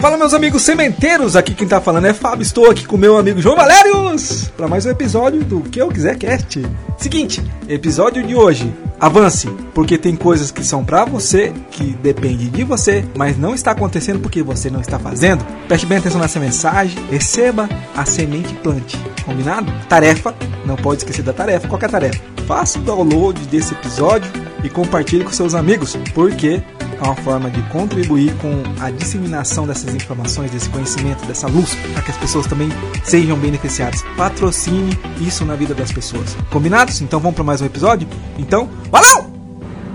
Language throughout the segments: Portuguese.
Fala meus amigos sementeiros, aqui quem tá falando é Fábio, estou aqui com meu amigo João Valérios para mais um episódio do Que Eu Quiser Cast. Seguinte, episódio de hoje, avance, porque tem coisas que são para você, que depende de você, mas não está acontecendo porque você não está fazendo. Preste bem atenção nessa mensagem, receba a semente plante, combinado? Tarefa, não pode esquecer da tarefa, qual é a tarefa? Faça o download desse episódio e compartilhe com seus amigos, porque é uma forma de contribuir com a disseminação dessas informações, desse conhecimento, dessa luz, para que as pessoas também sejam beneficiadas. Patrocine isso na vida das pessoas. Combinados? Então vamos para mais um episódio? Então, valeu!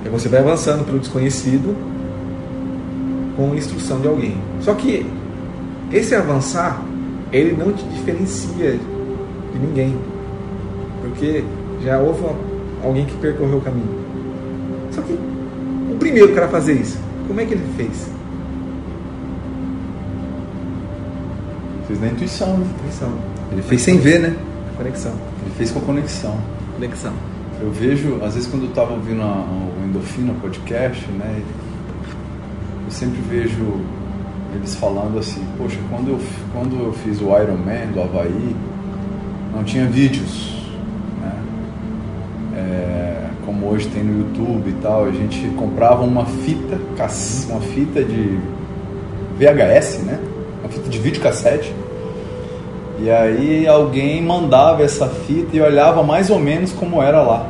E você vai avançando pelo desconhecido com instrução de alguém. Só que esse avançar, ele não te diferencia de ninguém. Porque já houve alguém que percorreu o caminho. Só que primeiro cara a fazer isso, como é que ele fez? Fez na intuição, né? Intuição. Ele fez sem ver, né? Conexão. Ele fez com a conexão. Conexão. Eu vejo, às vezes quando eu estava ouvindo a, o Endorfina podcast, né? Eu sempre vejo eles falando assim, poxa, quando eu, quando eu fiz o Iron Man do Havaí, não tinha vídeos, né? É, como hoje tem no YouTube e tal, a gente comprava uma fita, uma fita de VHS, né? Uma fita de videocassete. E aí alguém mandava essa fita e olhava mais ou menos como era lá.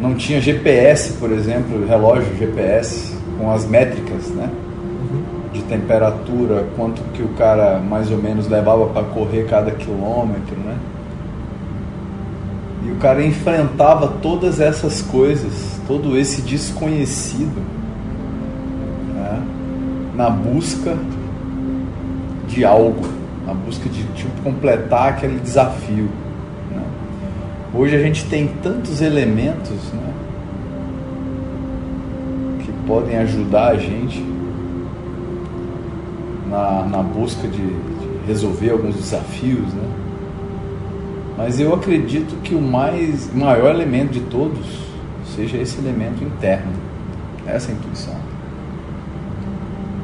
Não tinha GPS, por exemplo, relógio GPS com as métricas, né? De temperatura, quanto que o cara mais ou menos levava para correr cada quilômetro? E o cara enfrentava todas essas coisas, todo esse desconhecido, né? na busca de algo, na busca de tipo, completar aquele desafio. Né? Hoje a gente tem tantos elementos né? que podem ajudar a gente na, na busca de, de resolver alguns desafios, né? Mas eu acredito que o mais maior elemento de todos seja esse elemento interno, essa intuição.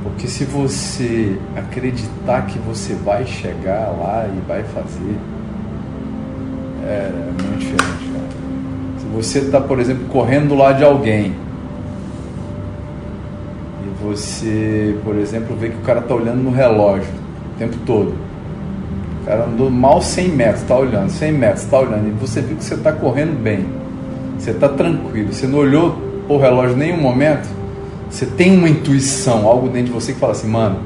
Porque se você acreditar que você vai chegar lá e vai fazer, é muito diferente. Cara. Se você está, por exemplo, correndo do lado de alguém e você, por exemplo, vê que o cara está olhando no relógio o tempo todo o cara andou mal 100 metros, está olhando, 100 metros, está olhando, e você viu que você está correndo bem, você está tranquilo, você não olhou o relógio em nenhum momento, você tem uma intuição, algo dentro de você que fala assim, mano,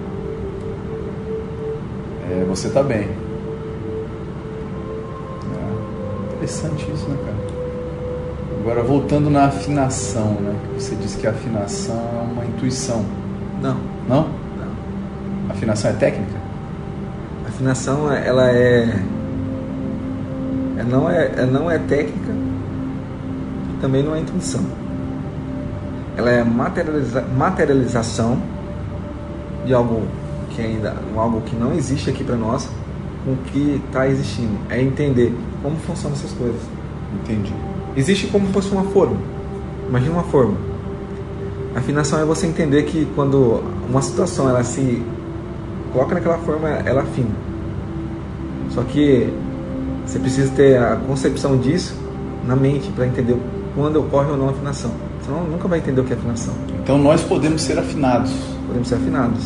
é, você está bem. É, interessante isso, né, cara? Agora, voltando na afinação, né? Você disse que a afinação é uma intuição. Não. Não? Não. Afinação é técnica? A afinação, ela é. Ela não é, ela não é técnica e também não é intuição. Ela é materializa, materialização de algo que ainda. algo que não existe aqui para nós, com o que está existindo. É entender como funcionam essas coisas. Entendi. Existe como se fosse uma forma. Imagina uma forma. Afinação é você entender que quando uma situação ela se coloca naquela forma, ela afina. Só que você precisa ter a concepção disso na mente para entender quando ocorre ou não a afinação. Senão nunca vai entender o que é afinação. Então nós podemos ser afinados. Podemos ser afinados.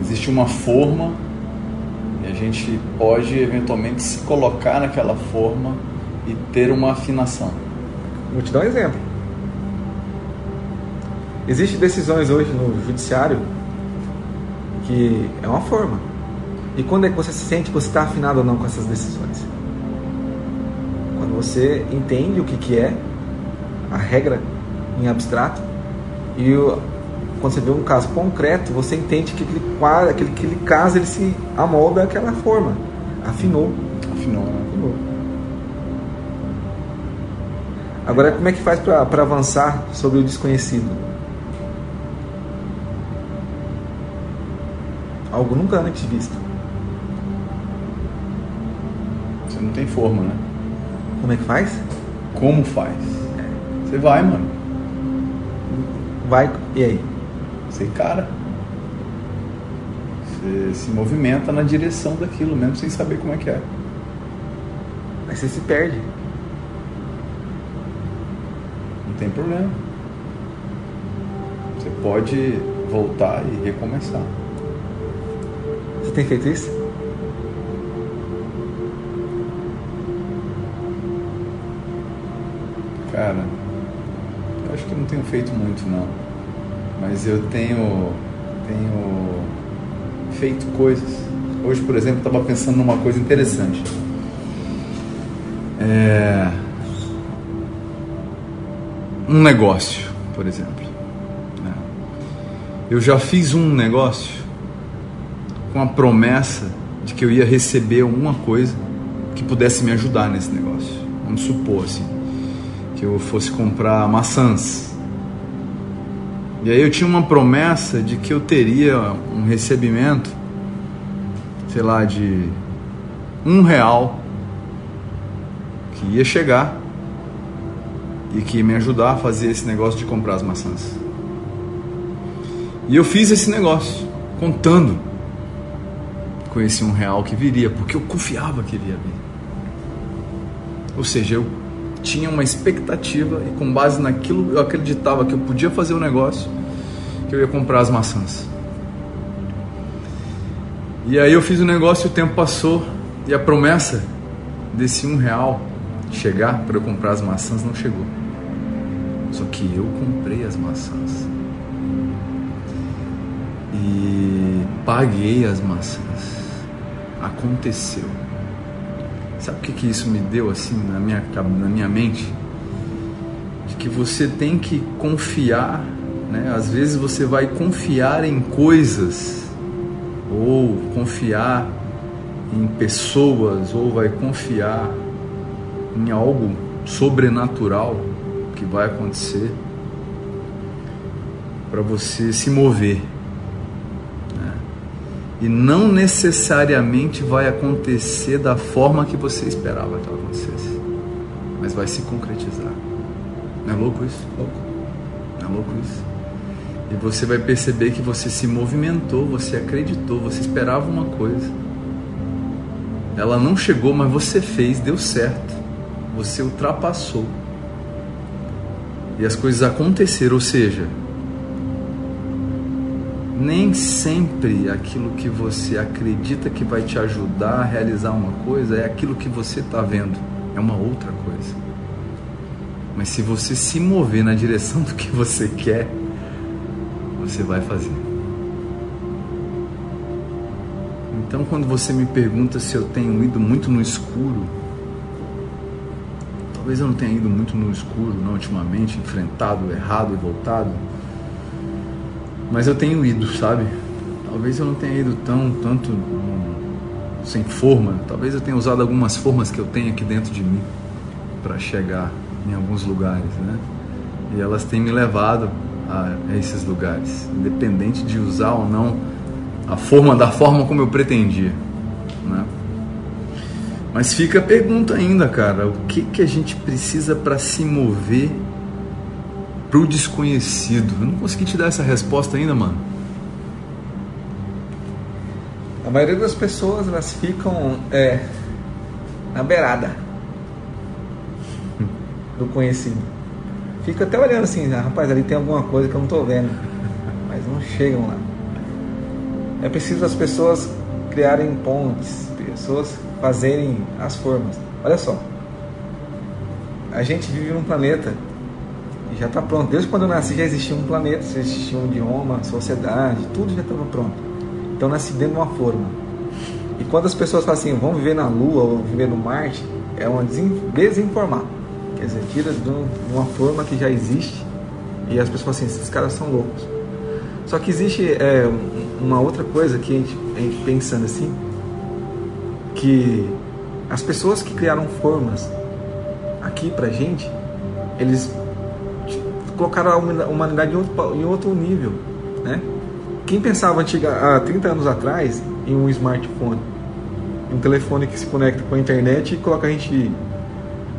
Existe uma forma e a gente pode eventualmente se colocar naquela forma e ter uma afinação. Vou te dar um exemplo. Existem decisões hoje no judiciário que é uma forma. E quando é que você se sente que você está afinado ou não com essas decisões? Quando você entende o que, que é a regra em abstrato e o, quando você vê um caso concreto, você entende que aquele, quadro, aquele, aquele caso ele se amolda daquela forma. Afinou. Afinou? Afinou. Agora, como é que faz para avançar sobre o desconhecido? Algo nunca antes visto. Você não tem forma, né? Como é que faz? Como faz? Você vai, mano. Vai, e aí? Você cara. Você se movimenta na direção daquilo, mesmo sem saber como é que é. Aí você se perde. Não tem problema. Você pode voltar e recomeçar. Você tem feito isso? Cara, eu acho que eu não tenho feito muito não. Mas eu tenho tenho feito coisas. Hoje, por exemplo, estava pensando numa coisa interessante. É... Um negócio, por exemplo. né? Eu já fiz um negócio com a promessa de que eu ia receber alguma coisa que pudesse me ajudar nesse negócio. Vamos supor assim, que eu fosse comprar maçãs. E aí eu tinha uma promessa de que eu teria um recebimento, sei lá, de um real que ia chegar e que ia me ajudar a fazer esse negócio de comprar as maçãs. E eu fiz esse negócio, contando esse um real que viria, porque eu confiava que iria vir. Ou seja, eu tinha uma expectativa e com base naquilo eu acreditava que eu podia fazer o negócio, que eu ia comprar as maçãs. E aí eu fiz o negócio, o tempo passou e a promessa desse um real chegar para eu comprar as maçãs não chegou. Só que eu comprei as maçãs e paguei as maçãs. Aconteceu. Sabe o que, que isso me deu assim na minha, na minha mente? De que você tem que confiar, né? Às vezes você vai confiar em coisas, ou confiar em pessoas, ou vai confiar em algo sobrenatural que vai acontecer para você se mover e não necessariamente vai acontecer da forma que você esperava que ela acontecesse, mas vai se concretizar. Não é louco isso? Louco. Não é louco isso? E você vai perceber que você se movimentou, você acreditou, você esperava uma coisa. Ela não chegou, mas você fez, deu certo. Você ultrapassou. E as coisas aconteceram, ou seja, nem sempre aquilo que você acredita que vai te ajudar a realizar uma coisa é aquilo que você está vendo, é uma outra coisa. Mas se você se mover na direção do que você quer, você vai fazer. Então, quando você me pergunta se eu tenho ido muito no escuro, talvez eu não tenha ido muito no escuro, não ultimamente, enfrentado, errado e voltado mas eu tenho ido, sabe? Talvez eu não tenha ido tão tanto sem forma. Talvez eu tenha usado algumas formas que eu tenho aqui dentro de mim para chegar em alguns lugares, né? E elas têm me levado a, esses lugares, independente de usar ou não a forma da forma como eu pretendia, né? Mas fica a pergunta ainda, cara, o que que a gente precisa para se mover para o desconhecido? Eu não consegui te dar essa resposta ainda, mano. A maioria das pessoas elas ficam é, na beirada do conhecido. Fica até olhando assim, ah, rapaz, ali tem alguma coisa que eu não estou vendo, mas não chegam lá. É preciso as pessoas criarem pontes, pessoas fazerem as formas. Olha só, a gente vive num planeta já está pronto. Desde quando eu nasci já existia um planeta, já existia um idioma, sociedade, tudo já estava pronto. Então nasci dentro de uma forma. E quando as pessoas falam assim, vamos viver na Lua ou viver no Marte, é uma desinformar. Quer dizer, tira de uma forma que já existe e as pessoas falam assim, esses caras são loucos. Só que existe é, uma outra coisa que a gente, a gente pensando assim, que as pessoas que criaram formas aqui pra gente, eles colocaram a humanidade em outro, em outro nível, né? Quem pensava antiga, há 30 anos atrás em um smartphone, um telefone que se conecta com a internet e coloca a gente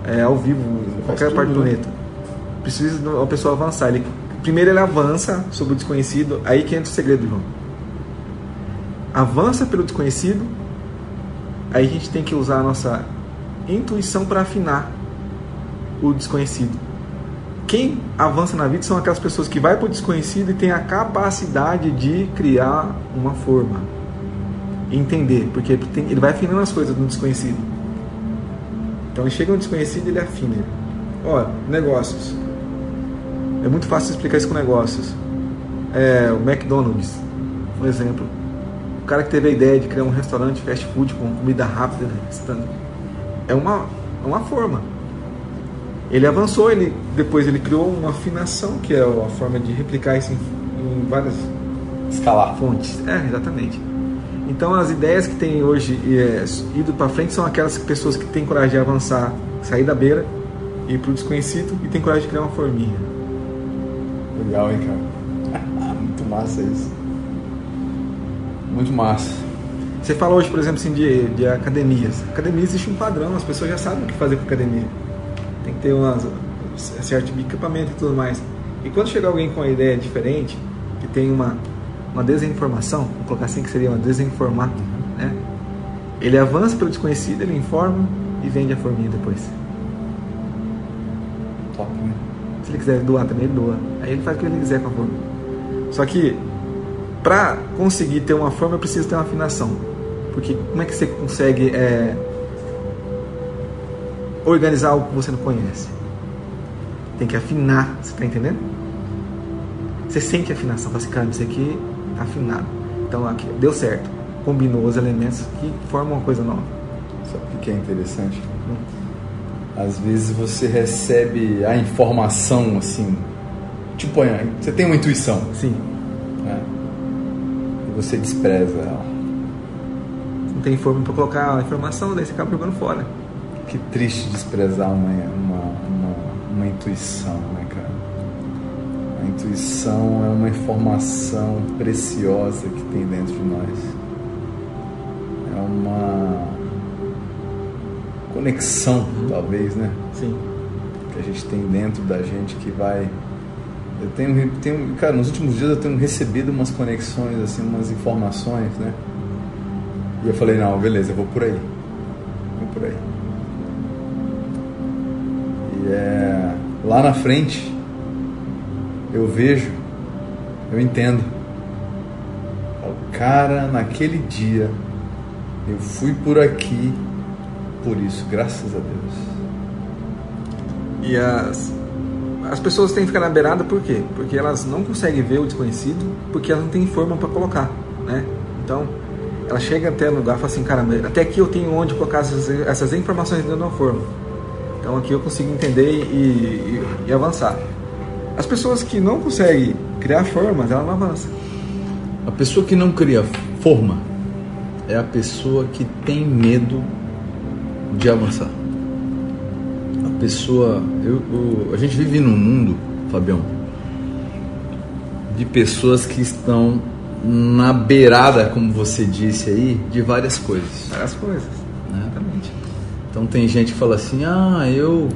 é, ao vivo em qualquer tudo, parte do né? planeta. Precisa de uma pessoa avançar. Ele, primeiro ele avança sobre o desconhecido, aí que entra o segredo, João. avança pelo desconhecido, aí a gente tem que usar a nossa intuição para afinar o desconhecido. Quem avança na vida são aquelas pessoas que vai para o desconhecido e tem a capacidade de criar uma forma. Entender, porque ele vai afinando as coisas no desconhecido. Então ele chega no desconhecido e ele afina. Olha, negócios. É muito fácil explicar isso com negócios. É, o McDonald's, um exemplo. O cara que teve a ideia de criar um restaurante fast food com comida rápida, é uma, é uma forma. Ele avançou, ele depois ele criou uma afinação, que é a forma de replicar isso em, em várias escalar fontes. É, exatamente. Então as ideias que tem hoje é, ido para frente são aquelas pessoas que têm coragem de avançar, sair da beira, ir para o desconhecido e tem coragem de criar uma forminha. Legal, hein, cara? Muito massa isso. Muito massa. Você fala hoje, por exemplo, assim, de, de academias. Academia existe um padrão, as pessoas já sabem o que fazer com academia. Tem que ter umas, certo tipo de equipamento e tudo mais. E quando chega alguém com uma ideia diferente, que tem uma, uma desinformação, vou colocar assim que seria uma desinformar, né? Ele avança pelo desconhecido, ele informa e vende a forminha depois. Top, né? Se ele quiser doar também, ele doa. Aí ele faz o que ele quiser com a forma. Só que, para conseguir ter uma forma, eu preciso ter uma afinação. Porque como é que você consegue é, organizar algo que você não conhece? Tem que afinar, você está entendendo? Você sente a afinação, fala assim, isso aqui tá afinado. Então aqui, deu certo. Combinou os elementos que formam uma coisa nova. Sabe o que é interessante? Hum. Às vezes você recebe a informação assim, tipo, você tem uma intuição. Sim. Né? E você despreza ela. Não tem forma para colocar a informação, daí você acaba jogando fora. Que triste desprezar uma, uma, uma, uma intuição, né, cara? A intuição é uma informação preciosa que tem dentro de nós. É uma conexão, uhum. talvez, né? Sim. Que a gente tem dentro da gente que vai. Eu tenho, tenho, cara, nos últimos dias eu tenho recebido umas conexões, assim, umas informações, né? E eu falei, não, beleza, eu vou por aí. Vou por aí. É, lá na frente, eu vejo, eu entendo. cara, naquele dia eu fui por aqui por isso, graças a Deus. E as, as pessoas têm que ficar na beirada por quê? Porque elas não conseguem ver o desconhecido, porque elas não têm forma para colocar, né? Então, ela chega até o lugar e fala assim, caramba, até aqui eu tenho onde colocar essas, essas informações dentro de forma. Então aqui eu consigo entender e, e, e avançar. As pessoas que não conseguem criar formas, ela não avança. A pessoa que não cria forma é a pessoa que tem medo de avançar. A pessoa. Eu, eu, a gente vive num mundo, Fabião, de pessoas que estão na beirada, como você disse aí, de várias coisas. Várias coisas. Então tem gente que fala assim, ah, eu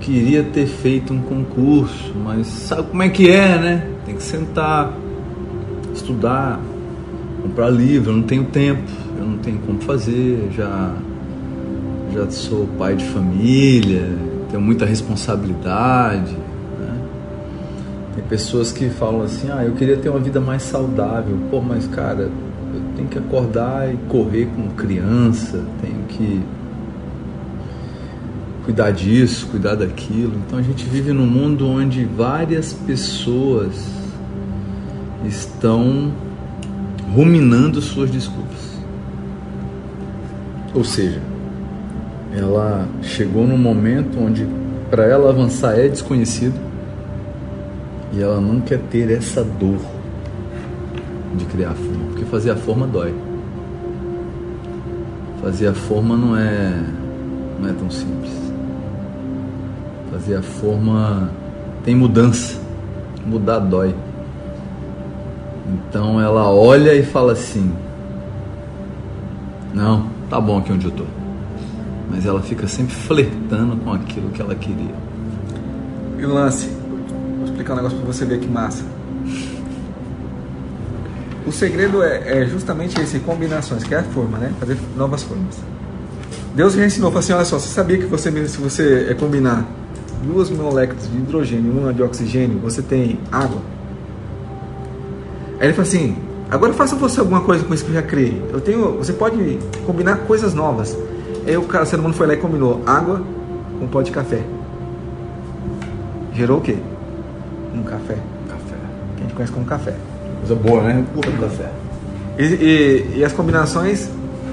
queria ter feito um concurso, mas sabe como é que é, né? Tem que sentar, estudar, comprar livro, eu não tenho tempo, eu não tenho como fazer, já já sou pai de família, tenho muita responsabilidade. Né? Tem pessoas que falam assim, ah, eu queria ter uma vida mais saudável. Pô, mas cara, eu tenho que acordar e correr com criança, tenho que cuidar disso, cuidar daquilo. Então a gente vive num mundo onde várias pessoas estão ruminando suas desculpas. Ou seja, ela chegou num momento onde para ela avançar é desconhecido e ela não quer ter essa dor de criar a forma, porque fazer a forma dói. Fazer a forma não é não é tão simples. Fazer a forma tem mudança. Mudar dói. Então ela olha e fala assim: Não, tá bom aqui onde eu tô mas ela fica sempre flertando com aquilo que ela queria. E o lance, vou explicar um negócio para você ver que massa. O segredo é, é justamente esse, combinações, que é a forma, né? Fazer novas formas. Deus já ensinou, falou assim, olha só, você sabia que você, se você é combinar duas moléculas de hidrogênio e uma de oxigênio, você tem água? Aí ele falou assim, agora faça você alguma coisa com isso que eu já criei. Eu tenho, você pode combinar coisas novas. Aí o cara, o ser humano foi lá e combinou água com pó de café. Gerou o quê? Um café. Café. Que a gente conhece como café. Coisa boa, né? Puro café. E, e, e as combinações,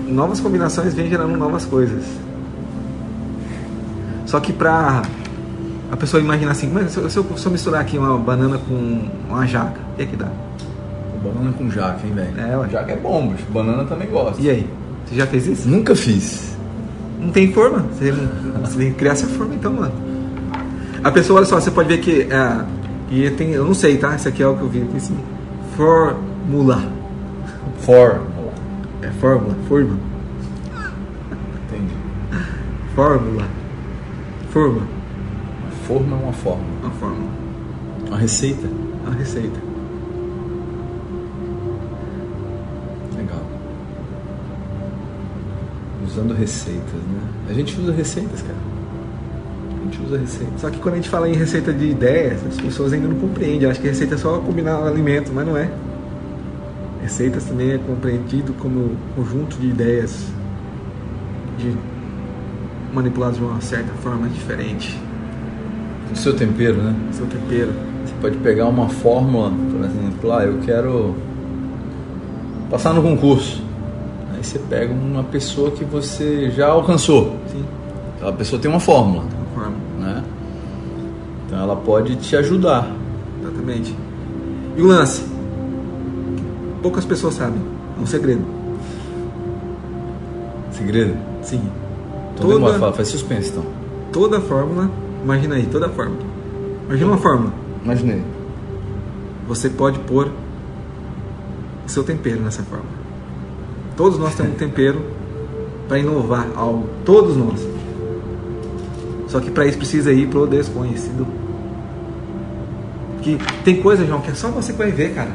novas combinações vêm gerando novas coisas. Só que pra a pessoa imaginar assim, mas se eu, se eu, misturar aqui uma banana com uma jaca, o que é que dá? Banana com jaca, hein, velho? É, ué. Jaca é bom, bicho. Banana também gosta. E aí? Você já fez isso? Nunca fiz. Não tem forma. Você, você tem que criar essa forma então, mano. A pessoa, olha só, você pode ver que. é, e tem, eu não sei, tá? Isso aqui é o que eu vi. Tem assim. Fórmula. For. É fórmula. Fórmula. Entendi. Fórmula. Forma. Forma é uma forma. Uma fórmula. Uma receita. Uma receita. Legal. Usando receitas, né? A gente usa receitas, cara. A gente usa receitas. Só que quando a gente fala em receita de ideias, as pessoas ainda não compreendem. Acham que receita é só combinar alimento, mas não é. Receitas também é compreendido como conjunto de ideias de manipuladas de uma certa forma diferente. O seu tempero, né? Seu tempero. Você pode pegar uma fórmula, por exemplo, ah, eu quero passar no concurso. Aí você pega uma pessoa que você já alcançou. Sim, Aquela pessoa tem uma fórmula, uma forma. né? Então ela pode te ajudar. Exatamente. E o lance? Poucas pessoas sabem. É um segredo. Segredo? Sim. Então Toda- fala, faz suspense então. Toda fórmula, imagina aí, toda fórmula. Imagina uma fórmula. Imaginei. Você pode pôr o seu tempero nessa fórmula. Todos nós temos um tempero para inovar algo. Todos nós. Só que para isso precisa ir pro desconhecido. Que tem coisa, João, que é só você que vai ver, cara.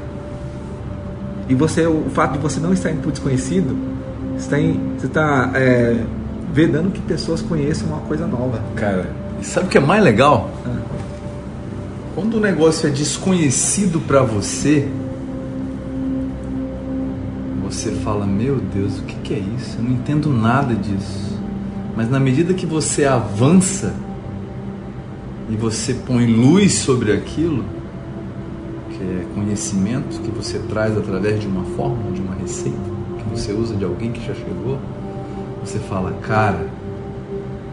E você, o fato de você não estar indo pro desconhecido, está em, você está é, vedando que pessoas conheçam uma coisa nova. Cara, sabe o que é mais legal? Quando o negócio é desconhecido pra você, você fala: Meu Deus, o que, que é isso? Eu não entendo nada disso. Mas na medida que você avança e você põe luz sobre aquilo, que é conhecimento que você traz através de uma fórmula, de uma receita, que você usa de alguém que já chegou, você fala: Cara,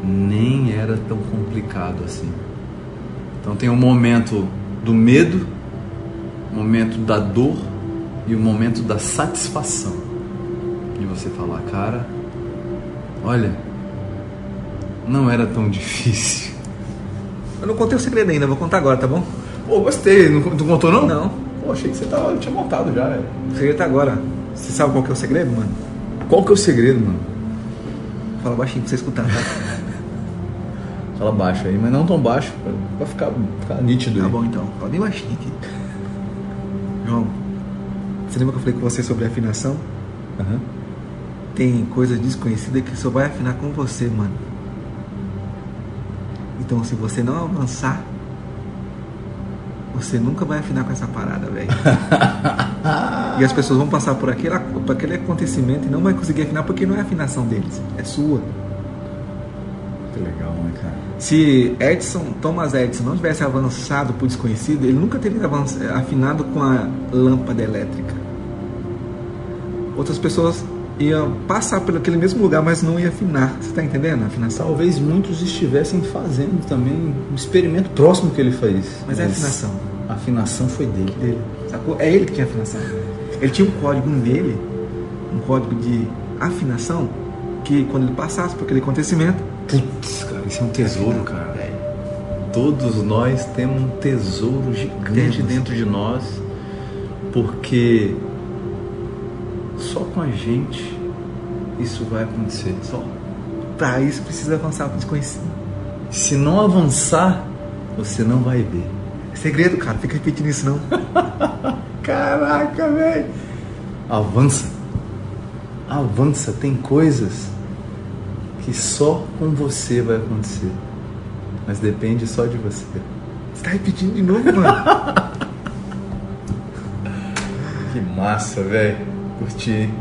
nem era tão complicado assim. Então tem o momento do medo, o momento da dor e o momento da satisfação. De você falar, cara, olha, não era tão difícil. Eu não contei o segredo ainda, vou contar agora, tá bom? Pô, gostei. Não, tu contou não? Não. Pô, achei que você tava, tinha montado já, velho. O segredo tá agora. Você sabe qual que é o segredo, mano? Qual que é o segredo, mano? Fala baixinho pra você escutar, tá? Fala baixo aí, mas não tão baixo, pra, pra ficar, ficar nítido Tá aí. bom então. Fala bem baixinho aqui. João, você lembra que eu falei com você sobre afinação? Aham. Tem coisa desconhecida que só vai afinar com você, mano. Então se você não avançar, você nunca vai afinar com essa parada, velho. e as pessoas vão passar por aquele, por aquele acontecimento e não vai conseguir afinar porque não é a afinação deles, é sua. Né, cara? Se Edison, Thomas Edison não tivesse avançado o desconhecido, ele nunca teria avanç- afinado com a lâmpada elétrica. Outras pessoas iam passar por aquele mesmo lugar, mas não ia afinar. Você está entendendo afinação? Talvez muitos estivessem fazendo também um experimento próximo que ele fez. Mas é afinação A afinação foi dele. dele. Sacou? É ele que tinha afinação. Ele tinha um código nele, um código de afinação, que quando ele passasse por aquele acontecimento, Putz, cara, isso é um tesouro, cara. Todos nós temos um tesouro gigante Temos. dentro de nós, porque só com a gente isso vai acontecer. só para isso precisa avançar o desconhecido. Se não avançar, você não vai ver. Segredo, cara, fica repetindo isso não. Caraca, velho! Avança. Avança. Tem coisas que só com você vai acontecer. Mas depende só de você. Você tá repetindo de novo, mano? que massa, velho. Curti, hein?